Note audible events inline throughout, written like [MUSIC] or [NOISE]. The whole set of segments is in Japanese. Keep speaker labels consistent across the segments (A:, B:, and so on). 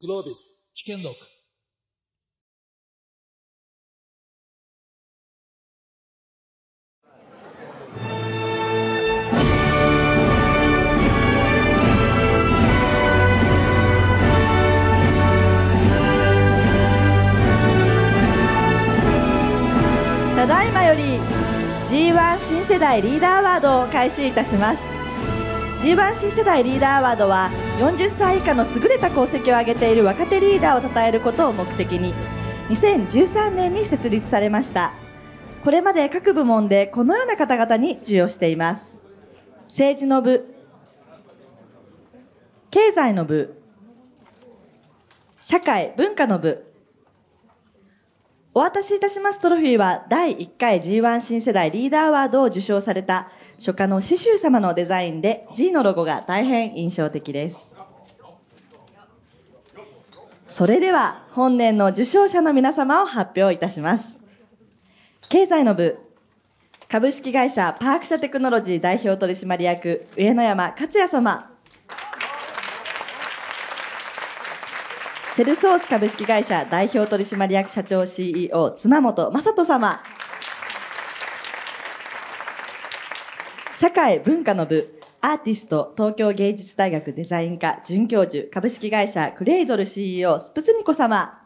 A: Globis, Chicken Look.
B: ただいまより G1 新世代リーダーアワードを開始いたします G1 新世代リーダーアワードは40歳以下の優れた功績を挙げている若手リーダーを称えることを目的に2013年に設立されました。これまで各部門でこのような方々に授与しています。政治の部経済の部社会文化の部。お渡しいたしますトロフィーは第1回 G1 新世代リーダーアワードを受賞された初夏の刺繍様のデザインで G のロゴが大変印象的です。それでは本年の受賞者の皆様を発表いたします。経済の部株式会社パーク社テクノロジー代表取締役上野山克也様。セルソース株式会社代表取締役社長 CEO 妻本正人様。社会文化の部アーティスト東京芸術大学デザイン科准教授株式会社クレイドル CEO スプツニコ様。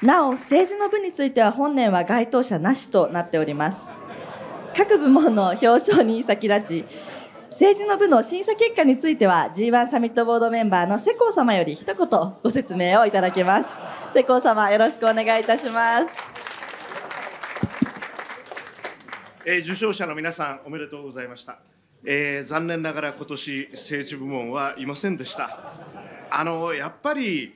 B: なお政治の部については本年は該当者なしとなっております。各部門の表彰に先立ち政治の部の審査結果については G1 サミットボードメンバーの世耕様より一言ご説明をいただけます。世耕様よろしくお願いいたします。
C: え受賞者の皆さんおめでとうございました、えー残念ながら今年政治部門はいませんでした。あのやっぱり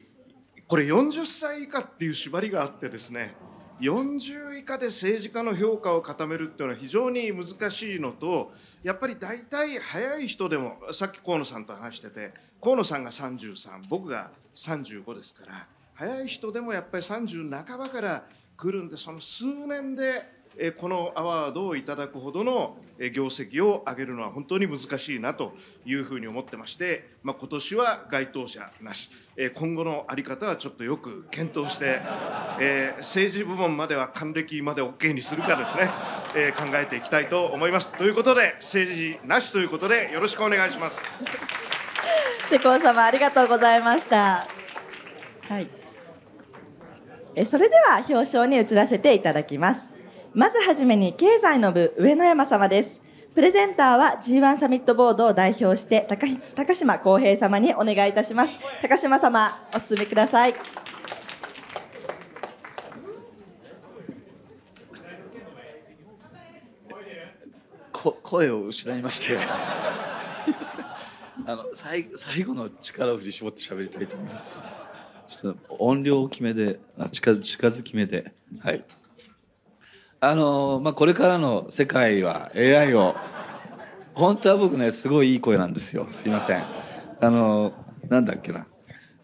C: これ40歳以下っていう縛りがあってですね40以下で政治家の評価を固めるっていうのは非常に難しいのとやっぱり大体早い人でもさっき河野さんと話してて河野さんが33僕が35ですから早い人でもやっぱり30半ばから来るんでその数年でこのアワードをいただくほどの業績を上げるのは本当に難しいなというふうに思ってまして、まあ、今年は該当者なし、今後の在り方はちょっとよく検討して、えー政治部門までは還暦まで OK にするかですね、えー考えていきたいと思います。ということで政治なしということでよろしくお願いします。
B: 世耕様ありがとうございました。はい。えそれでは表彰に移らせていただきます。まずはじめに経済の部上野山様です。プレゼンターは G1 サミットボードを代表して高高島康平様にお願いいたします。高島様お進みください。
D: こ声を失いまして。すいません。あの最最後の力を振り絞って喋りたいと思います。ちょっと音量大きめであ近近づきめではい。あのまあこれからの世界は AI を本当は僕ねすごいいい声なんですよ。すいません。あのなんだっけな。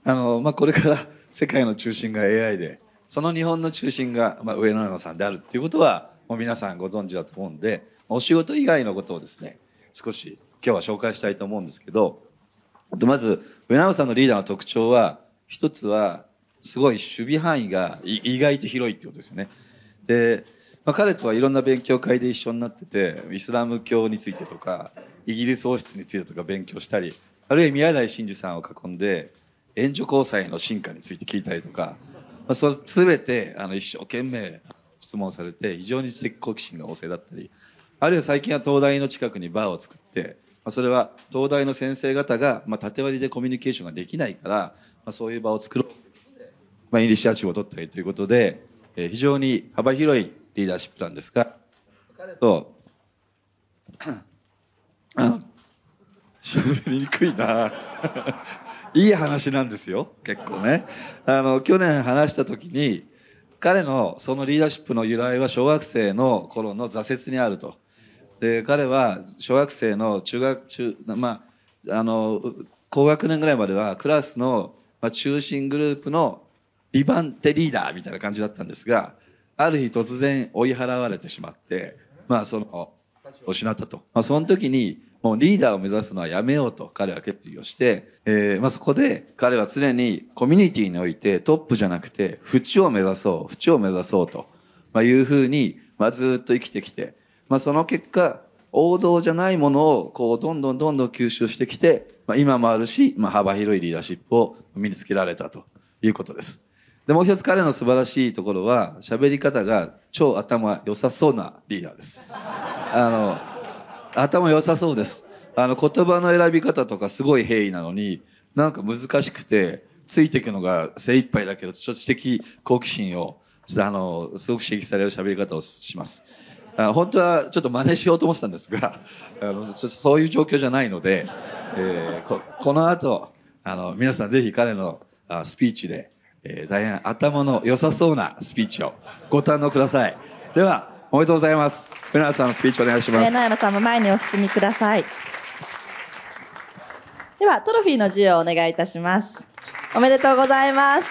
D: あのまあこれから世界の中心が AI でその日本の中心が、まあ、上野山さんであるっていうことはもう皆さんご存知だと思うんでお仕事以外のことをですね少し今日は紹介したいと思うんですけどまず上野さんのリーダーの特徴は一つはすごい守備範囲が意外と広いってことですよね。で、まあ、彼とはいろんな勉強会で一緒になっててイスラム教についてとかイギリス王室についてとか勉強したりあるいは宮台真司さんを囲んで援助交際の進化について聞いたりとか、まあ、それ全てあの一生懸命質問されて非常に知的好奇心が旺盛だったりあるいは最近は東大の近くにバーを作って、ま、それは東大の先生方が、ま、縦割りでコミュニケーションができないから、ま、そういう場を作ろう。ということで、まあ、イニシアチブを取ったりということで、え非常に幅広いリーダーシップなんですが彼とあの喋りにくいな。いい話なんですよ、結構ね。あの、去年話した時に、彼のそのリーダーシップの由来は小学生の頃の挫折にあると。で、彼は小学生の中学、中、まあ、あの、高学年ぐらいまではクラスの、まあ、中心グループの2番手リーダーみたいな感じだったんですが、ある日突然追い払われてしまって、まあその、失ったと。まあその時にもうリーダーを目指すのはやめようと彼は決意をして、えー、まあ、そこで彼は常にコミュニティにおいてトップじゃなくて、縁を目指そう、縁を目指そうと、まあ、いうふうに、まあ、ずっと生きてきて、まあ、その結果、王道じゃないものを、こう、どんどんどんどん吸収してきて、まあ、今もあるし、まあ、幅広いリーダーシップを身につけられたということです。で、もう一つ彼の素晴らしいところは、喋り方が超頭良さそうなリーダーです。あの、頭良さそうです。あの、言葉の選び方とかすごい平易なのに、なんか難しくて、ついていくのが精一杯だけど、ちょっと知的好奇心を、あの、すごく刺激される喋り方をします。あ本当はちょっと真似しようと思ってたんですが、[LAUGHS] あの、ちょっとそういう状況じゃないので、えー、ここの後、あの、皆さんぜひ彼のあスピーチで、えー、大変頭の良さそうなスピーチをご堪能ください。では、おめでとうございます。上野さんのスピーチお願いします。
B: 上野さんも前にお進みください。では、トロフィーの授与をお願いいたします。おめでとうございます。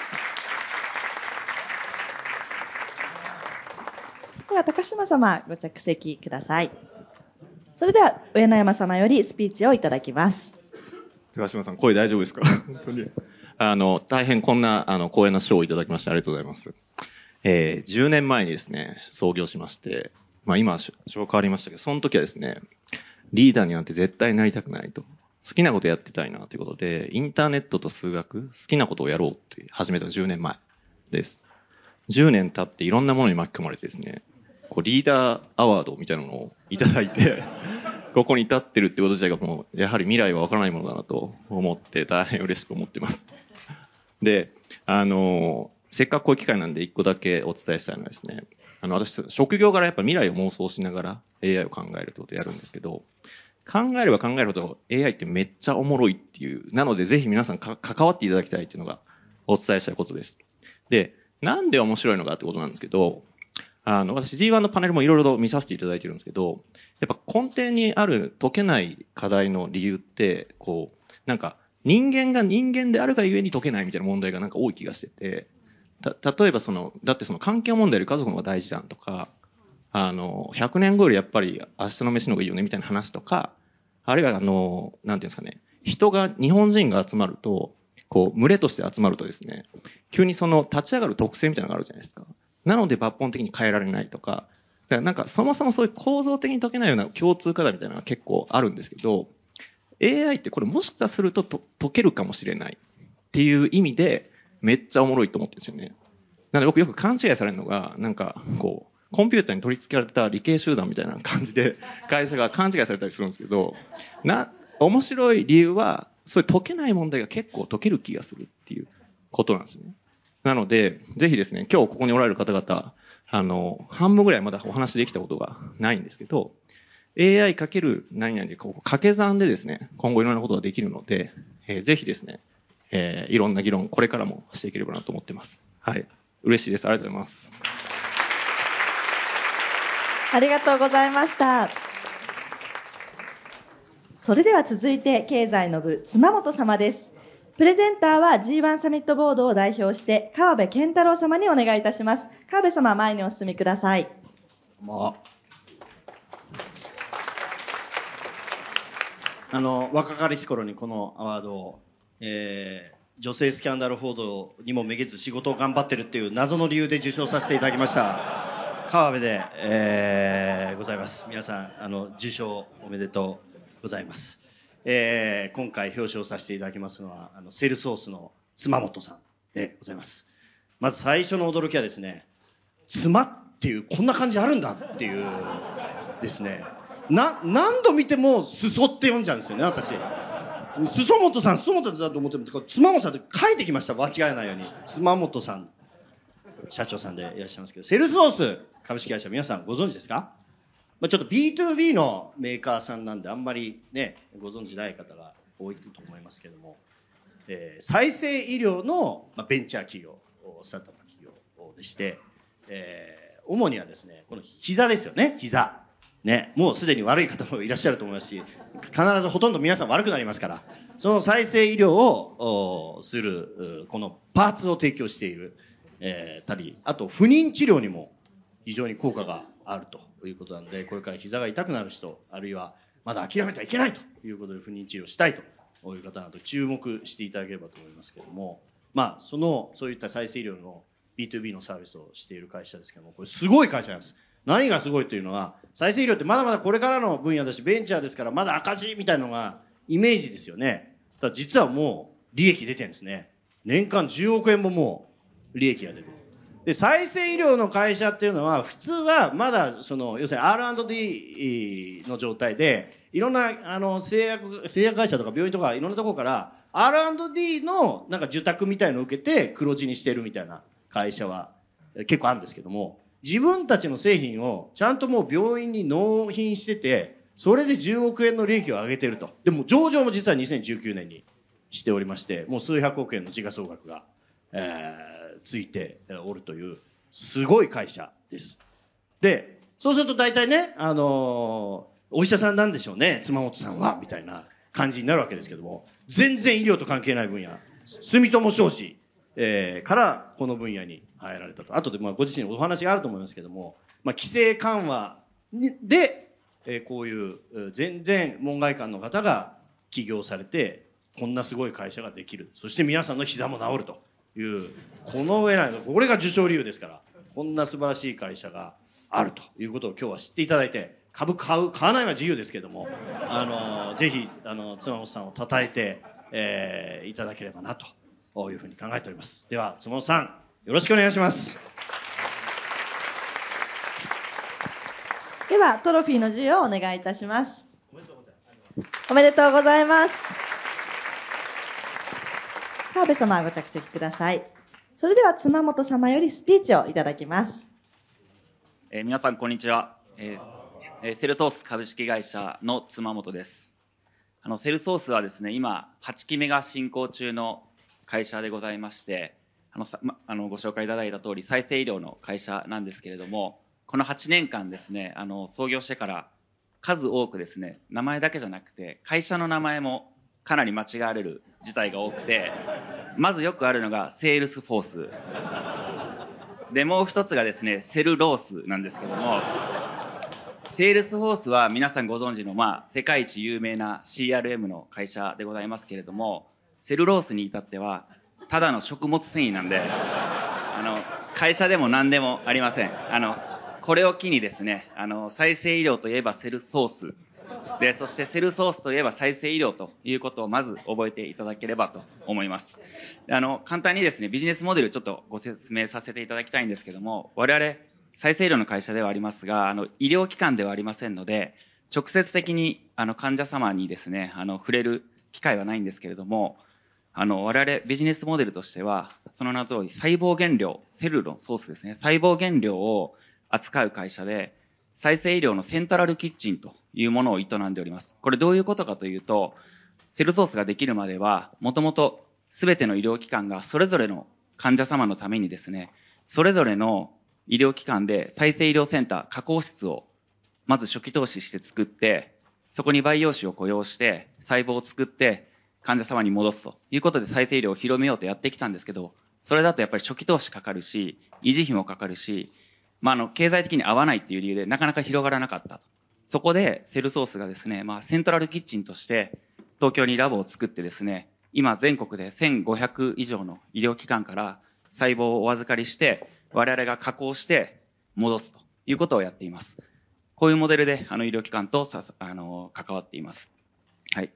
B: では、高島様、ご着席ください。それでは、上野山様よりスピーチをいただきます。
A: 高島さん、声大丈夫ですか？[LAUGHS] 本当に。あの、大変こんな、あの、光栄な賞をいただきましてありがとうございます。えー、10年前にですね、創業しまして、まあ今賞変わりましたけど、その時はですね、リーダーになんて絶対なりたくないと。好きなことやってたいなということで、インターネットと数学、好きなことをやろうって始めたの10年前です。10年経っていろんなものに巻き込まれてですね、こうリーダーアワードみたいなのをいただいて [LAUGHS] ここに立ってるってこと自体がもう、やはり未来はわからないものだなと思って大変嬉しく思ってます。で、あの、せっかくこういう機会なんで一個だけお伝えしたいのはですね、あの、私、職業柄やっぱ未来を妄想しながら AI を考えるってことをやるんですけど、考えれば考えるほど AI ってめっちゃおもろいっていう、なのでぜひ皆さん関わっていただきたいっていうのがお伝えしたいことです。で、なんで面白いのかってことなんですけど、あの、私 G1 のパネルもいろいろと見させていただいてるんですけど、やっぱ根底にある解けない課題の理由って、こう、なんか人間が人間であるがゆえに解けないみたいな問題がなんか多い気がしてて、た、例えばその、だってその環境問題より家族の方が大事だとか、あの、100年後よりやっぱり明日の飯の方がいいよねみたいな話とか、あるいはあの、なんていうんですかね、人が、日本人が集まると、こう、群れとして集まるとですね、急にその立ち上がる特性みたいなのがあるじゃないですか。なので抜本的に変えられないとか、だからなんかそもそもそういう構造的に解けないような共通課題みたいなのが結構あるんですけど、AI ってこれもしかするとと解けるかもしれないっていう意味で、めっちゃおもろいと思ってるんですよね。なので僕よく勘違いされるのが、なんか、こう、コンピューターに取り付けられた理系集団みたいな感じで、[LAUGHS] 会社が勘違いされたりするんですけど、な、面白い理由は、そういう解けない問題が結構解ける気がするっていうことなんですね。なので、ぜひですね、今日ここにおられる方々、あの、半分ぐらいまだお話できたことがないんですけど、AI かける何々で、こう、掛け算でですね、今後いろんなことができるので、えー、ぜひですね、えー、いろんな議論、これからもしていければなと思ってます。はい。嬉しいです。ありがとうございます。
B: ありがとうございました。それでは続いて、経済の部、妻本様です。プレゼンターは G1 サミットボードを代表して、川辺健太郎様にお願いいたします。川辺様、前にお進みください。
E: まあ、あの、若かりし頃にこのアワードを、えー、女性スキャンダル報道にもめげず仕事を頑張ってるっていう謎の理由で受賞させていただきました。川辺で、えー、ございます。皆さん、あの、受賞おめでとうございます。えー、今回表彰させていただきますのは、あの、セルソースの妻本さんでございます。まず最初の驚きはですね、妻っていう、こんな感じあるんだっていうですね、な、何度見ても裾って読んじゃうんですよね、私。裾本さん、裾本さんと思っても、妻本さんって書いてきました、間違えないように。妻本さん、社長さんでいらっしゃいますけど、セルソース株式会社、皆さんご存知ですか？まあ、ちょっと B2B のメーカーさんなんで、あんまりね、ご存知ない方が多いと思いますけども、えー、再生医療の、まあ、ベンチャー企業、スタートアップ企業でして、えー、主にはですね、この膝ですよね、膝。ね、もうすでに悪い方もいらっしゃると思いますし、必ずほとんど皆さん悪くなりますから、その再生医療をする、このパーツを提供している、えー、たり、あと不妊治療にも非常に効果があるということなので、これから膝が痛くなる人、あるいはまだ諦めてはいけないということで不妊治療したいという方など注目していただければと思いますけれども、まあ、その、そういった再生医療の B2B のサービスをしている会社ですけども、これすごい会社なんです。何がすごいというのは、再生医療ってまだまだこれからの分野だし、ベンチャーですからまだ赤字みたいなのがイメージですよね。ただ実はもう利益出てるんですね。年間10億円ももう利益が出てる。で、再生医療の会社っていうのは、普通はまだ、その、要するに R&D の状態で、いろんな、あの、製薬、製薬会社とか病院とかいろんなところから、R&D のなんか受託みたいのを受けて黒字にしてるみたいな会社は結構あるんですけども、自分たちの製品をちゃんともう病院に納品してて、それで10億円の利益を上げてると。でも上場も実は2019年にしておりまして、もう数百億円の時価総額が、えーついておるという、すごい会社です。で、そうすると大体ね、あのー、お医者さんなんでしょうね、妻本さんは、みたいな感じになるわけですけども、全然医療と関係ない分野、住友商事、えー、からこの分野に入られたと。後でまあご自身お話があると思いますけども、まあ、規制緩和で、えー、こういう全然門外漢の方が起業されて、こんなすごい会社ができる。そして皆さんの膝も治ると。いうこの上ないこれが受賞理由ですからこんな素晴らしい会社があるということを今日は知っていただいて株買う買わないは自由ですけどもあのぜひあの妻本さんを称えて、えー、いただければなというふうに考えておりますでは妻本さんよろしくお願いします
B: ではトロフィーの授与をお願いいたしますおめでとうございます川辺様ご着席ください。それでは妻本様よりスピーチをいただきます。
F: えー、皆さんこんにちは。えー、セルソース株式会社の裙本です。あの、セルソースはですね、今、8期目が進行中の会社でございまして、あの、ま、あのご紹介いただいた通り、再生医療の会社なんですけれども、この8年間ですね、あの、創業してから数多くですね、名前だけじゃなくて、会社の名前もかなり間違われる事態が多くて、まずよくあるのがセールスフォース。で、もう一つがですね、セルロースなんですけども、セールスフォースは皆さんご存知の、まあ、世界一有名な CRM の会社でございますけれども、セルロースに至っては、ただの食物繊維なんで、あの、会社でも何でもありません。あの、これを機にですね、あの、再生医療といえばセルソースで、そしてセルソースといえば再生医療ということをまず覚えていただければと思います。あの、簡単にですね、ビジネスモデルちょっとご説明させていただきたいんですけども、我々、再生医療の会社ではありますが、あの、医療機関ではありませんので、直接的にあの患者様にですね、あの、触れる機会はないんですけれども、あの、我々ビジネスモデルとしては、その名の通り細胞原料、セルのソースですね、細胞原料を扱う会社で、再生医療のセントラルキッチンというものを営んでおります。これどういうことかというと、セルソースができるまでは、もともと全ての医療機関がそれぞれの患者様のためにですね、それぞれの医療機関で再生医療センター、加工室をまず初期投資して作って、そこに培養士を雇用して細胞を作って患者様に戻すということで再生医療を広めようとやってきたんですけど、それだとやっぱり初期投資かかるし、維持費もかかるし、まあ、あの、経済的に合わないっていう理由でなかなか広がらなかったと。そこで、セルソースがですね、まあ、セントラルキッチンとして、東京にラボを作ってですね、今全国で1500以上の医療機関から細胞をお預かりして、我々が加工して戻すということをやっています。こういうモデルで、あの、医療機関とさ、あの、関わっています。はい。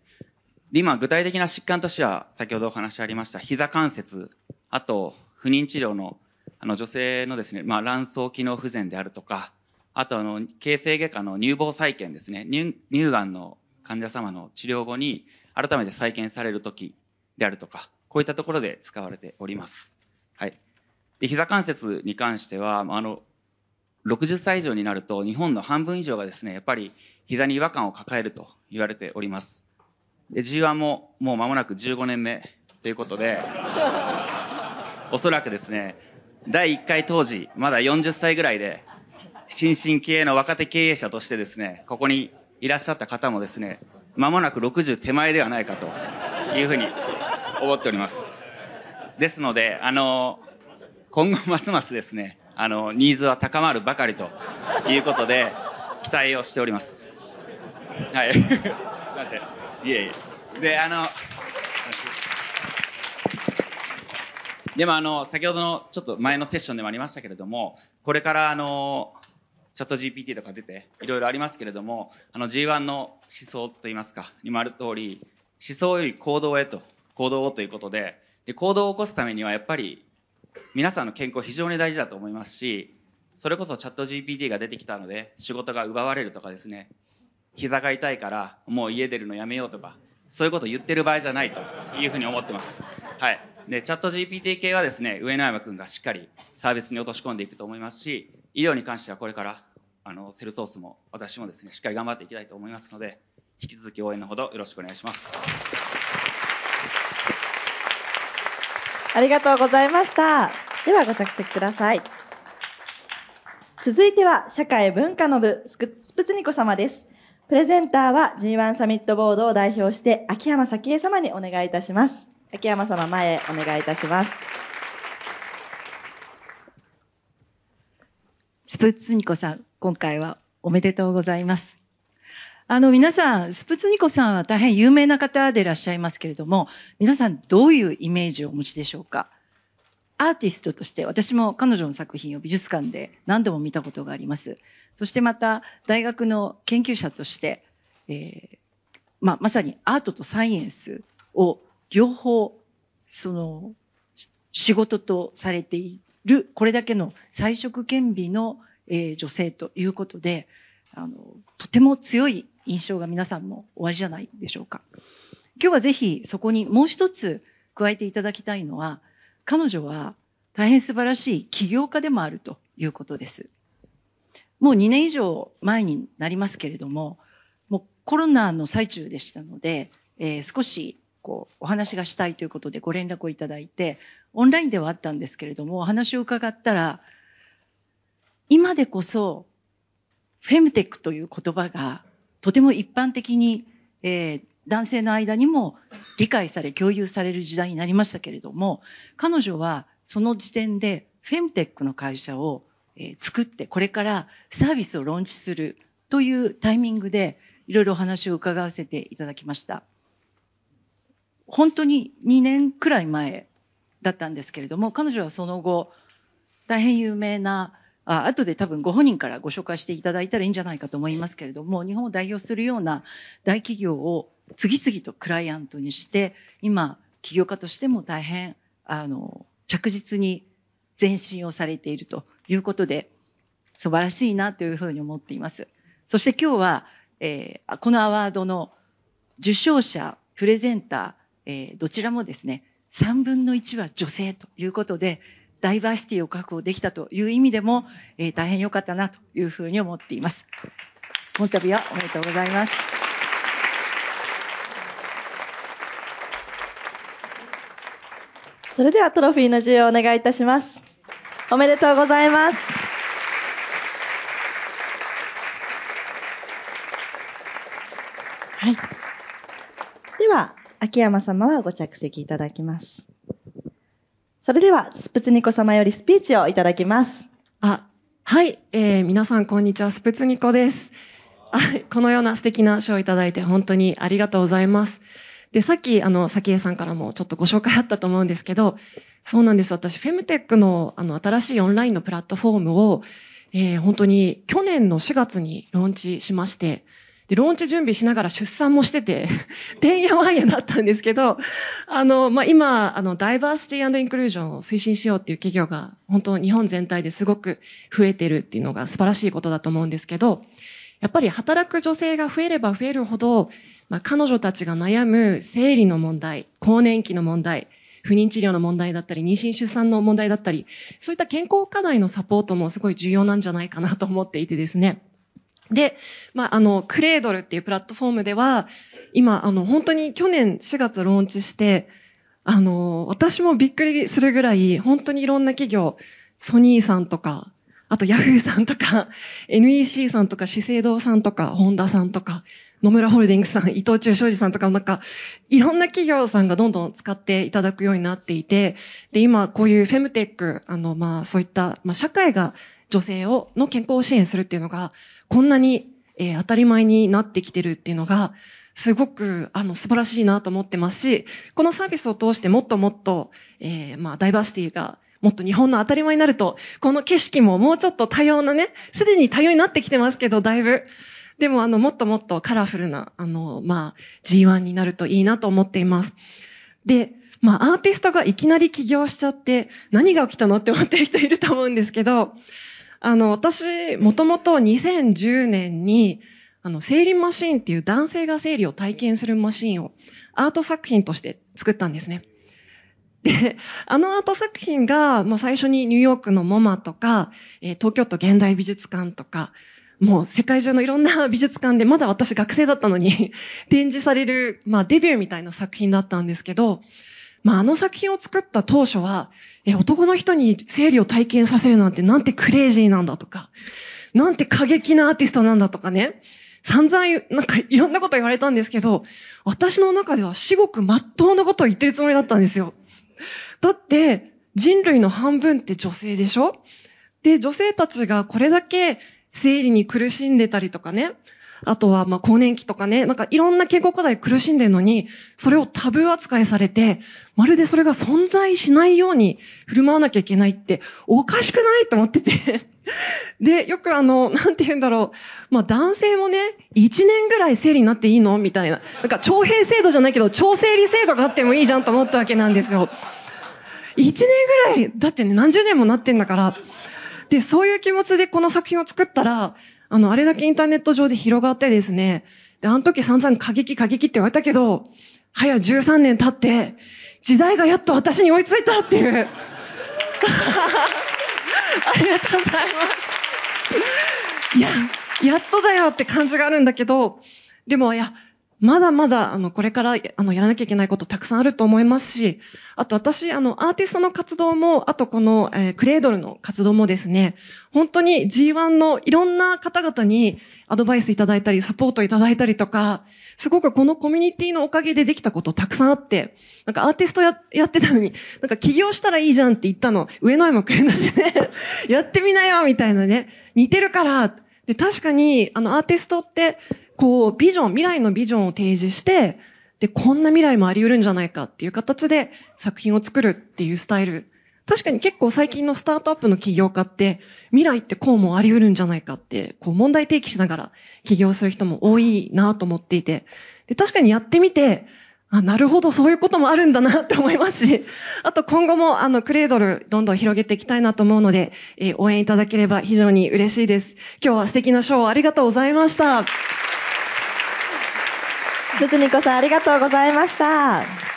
F: 今、具体的な疾患としては、先ほどお話ありました、膝関節、あと、不妊治療のあの女性のですね、まあ、卵巣機能不全であるとか、あとあの、形成外科の乳房再建ですね、乳乳がんの患者様の治療後に改めて再建されるときであるとか、こういったところで使われております。はい。で、膝関節に関しては、あの、60歳以上になると日本の半分以上がですね、やっぱり膝に違和感を抱えると言われております。で、G1 ももう間もなく15年目ということで、[LAUGHS] おそらくですね、第1回当時、まだ40歳ぐらいで、新進気鋭の若手経営者としてですね、ここにいらっしゃった方もですね、間もなく60手前ではないかというふうに思っております。ですので、あの、今後ますますですね、あの、ニーズは高まるばかりということで、期待をしております。はい。いません。いえいえ。で、あの、でもあの、先ほどのちょっと前のセッションでもありましたけれども、これからあの、チャット GPT とか出て、いろいろありますけれども、あの G1 の思想といいますか、にもある通り、思想より行動へと、行動をということで、で行動を起こすためにはやっぱり、皆さんの健康非常に大事だと思いますし、それこそチャット GPT が出てきたので、仕事が奪われるとかですね、膝が痛いからもう家出るのやめようとか、そういうこと言ってる場合じゃないというふうに思ってます。はい。で、チャット GPT 系はですね、上野山くんがしっかりサービスに落とし込んでいくと思いますし、医療に関してはこれから、あの、セルソースも私もですね、しっかり頑張っていきたいと思いますので、引き続き応援のほどよろしくお願いします。
B: ありがとうございました。ではご着席ください。続いては、社会文化の部、スプツニコ様です。プレゼンターは G1 サミットボードを代表して、秋山咲恵様にお願いいたします。秋山様前へお願いいたします。
G: スプツニコさん、今回はおめでとうございます。あの、皆さん、スプツニコさんは大変有名な方でいらっしゃいますけれども、皆さんどういうイメージをお持ちでしょうか？アーティストとして、私も彼女の作品を美術館で何度も見たことがあります。そしてまた、大学の研究者として、えーまあ、まさにアートとサイエンスを両方、その、仕事とされている、これだけの才色兼備の、えー女性ということで、あの、とても強い印象が皆さんもおありじゃないでしょうか。今日はぜひそこにもう一つ加えていただきたいのは、彼女は大変素晴らしい起業家でもあるということです。もう2年以上前になりますけれども、もうコロナの最中でしたので、えー少しこうお話がしたいということでご連絡をいただいて、オンラインではあったんですけれども、お話を伺ったら、今でこそ、フェムテックという言葉がとても一般的に、えー男性の間にも理解され共有される時代になりましたけれども、彼女はその時点でフェムテックの会社を、作って、これからサービスをローンチするというタイミングでいろいろお話を伺わせていただきました。本当に2年くらい前だったんですけれども、彼女はその後、大変有名な、あ後で多分ご本人からご紹介していただいたらいいんじゃないかと思いますけれども、日本を代表するような大企業を次々とクライアントにして、今、起業家としても大変、あの、着実に前進をされているということで、素晴らしいなというふうに思っています。そして今日は、えーこのアワードの受賞者、プレゼンター、えーどちらもですね、3分の1は女性ということで、ダイバーシティを確保できたという意味でも、えー大変良かったなというふうに思っています。この度はおめでとうございます。
B: それではトロフィーの授与をお願いいたします。おめでとうございます。はい。では、秋山様はご着席いただきます。それでは、スプツニコ様よりスピーチをいただきます。
H: あ、はい、えー皆さんこんにちは、スプツニコです。このような素敵な賞をいただいて本当にありがとうございます。で、さっき、あの、咲江さんからもちょっとご紹介あったと思うんですけど、そうなんです。私、フェムテックの、あの、新しいオンラインのプラットフォームを、えー本当に去年の4月にローンチしまして、で、ローンチ準備しながら出産もしてて、[LAUGHS] てんやわんやだったんですけど、あの、まあ、今、あの、ダイバーシティインクルージョンを推進しようっていう企業が、本当日本全体ですごく増えてるっていうのが素晴らしいことだと思うんですけど、やっぱり働く女性が増えれば増えるほど、まあ、彼女たちが悩む生理の問題、更年期の問題、不妊治療の問題だったり、妊娠出産の問題だったり、そういった健康課題のサポートもすごい重要なんじゃないかなと思っていてですね。で、まあ、あの、クレードルっていうプラットフォームでは、今、あの、本当に去年4月ローンチして、あの、私もびっくりするぐらい、本当にいろんな企業、ソニーさんとか、あとヤフーさんとか、[LAUGHS] NEC さんとか、資生堂さんとか、ホンダさんとか、野村ホールディングスさん、伊藤忠商事さんとか、なんか、いろんな企業さんがどんどん使っていただくようになっていて、で、今、こういうフェムテック、あの、まあ、そういった、まあ、社会が女性を、の健康を支援するっていうのが、こんなに、えー当たり前になってきてるっていうのが、すごく、あの、素晴らしいなと思ってますし、このサービスを通してもっともっと、えーまあ、ダイバーシティが、もっと日本の当たり前になると、この景色ももうちょっと多様なね、すでに多様になってきてますけど、だいぶ。でも、あの、もっともっとカラフルな、あの、まあ、G1 になるといいなと思っています。で、まあ、アーティストがいきなり起業しちゃって、何が起きたのって思ってる人いると思うんですけど、あの、私、もともと2010年に、あの、生理マシンっていう男性が生理を体験するマシンをアート作品として作ったんですね。で、あのアート作品が、まあ、最初にニューヨークのモマとか、えー東京都現代美術館とか、もう世界中のいろんな [LAUGHS] 美術館で、まだ私学生だったのに [LAUGHS] 展示される、まあデビューみたいな作品だったんですけど、まああの作品を作った当初は、え、男の人に生理を体験させるなんてなんてクレイジーなんだとか、なんて過激なアーティストなんだとかね、散々、なんかいろんなこと言われたんですけど、私の中では至極真っ当なことを言ってるつもりだったんですよ。だって、人類の半分って女性でしょ？で、女性たちがこれだけ生理に苦しんでたりとかね、あとは、まあ、更年期とかね、なんかいろんな健康課題苦しんでるのに、それをタブー扱いされて、まるでそれが存在しないように振る舞わなきゃいけないって、おかしくないと思ってて。[LAUGHS] で、よくあの、なんて言うんだろう。まあ、男性もね、1年ぐらい生理になっていいの？みたいな。なんか、徴兵制度じゃないけど、超生理制度があってもいいじゃんと思ったわけなんですよ。1年ぐらい、だってね、何十年もなってんだから。で、そういう気持ちでこの作品を作ったら、あの、あれだけインターネット上で広がってですね、で、あの時散々過激過激って言われたけど、早13年経って、時代がやっと私に追いついたっていう。[LAUGHS] ありがとうございます。いや、やっとだよって感じがあるんだけど、でも、いや、まだまだ、あの、これから、あの、やらなきゃいけないことたくさんあると思いますし、あと私、あの、アーティストの活動も、あとこの、えークレードルの活動もですね、本当に G1 のいろんな方々にアドバイスいただいたり、サポートいただいたりとか、すごくこのコミュニティのおかげでできたことたくさんあって、なんかアーティストややってたのに、なんか起業したらいいじゃんって言ったの、上野山くんだしね、やってみなよみたいなね、似てるから、で、確かに、あの、アーティストって、こう、ビジョン、未来のビジョンを提示して、で、こんな未来もあり得るんじゃないかっていう形で作品を作るっていうスタイル。確かに結構最近のスタートアップの起業家って、未来ってこうもあり得るんじゃないかって、こう問題提起しながら起業する人も多いなと思っていて。で、確かにやってみて、あ、なるほど、そういうこともあるんだなって思いますし、あと今後もあのクレードルどんどん広げていきたいなと思うので、えー応援いただければ非常に嬉しいです。今日は素敵なショーをありがとうございました。
B: 鈴ニコさんありがとうございました。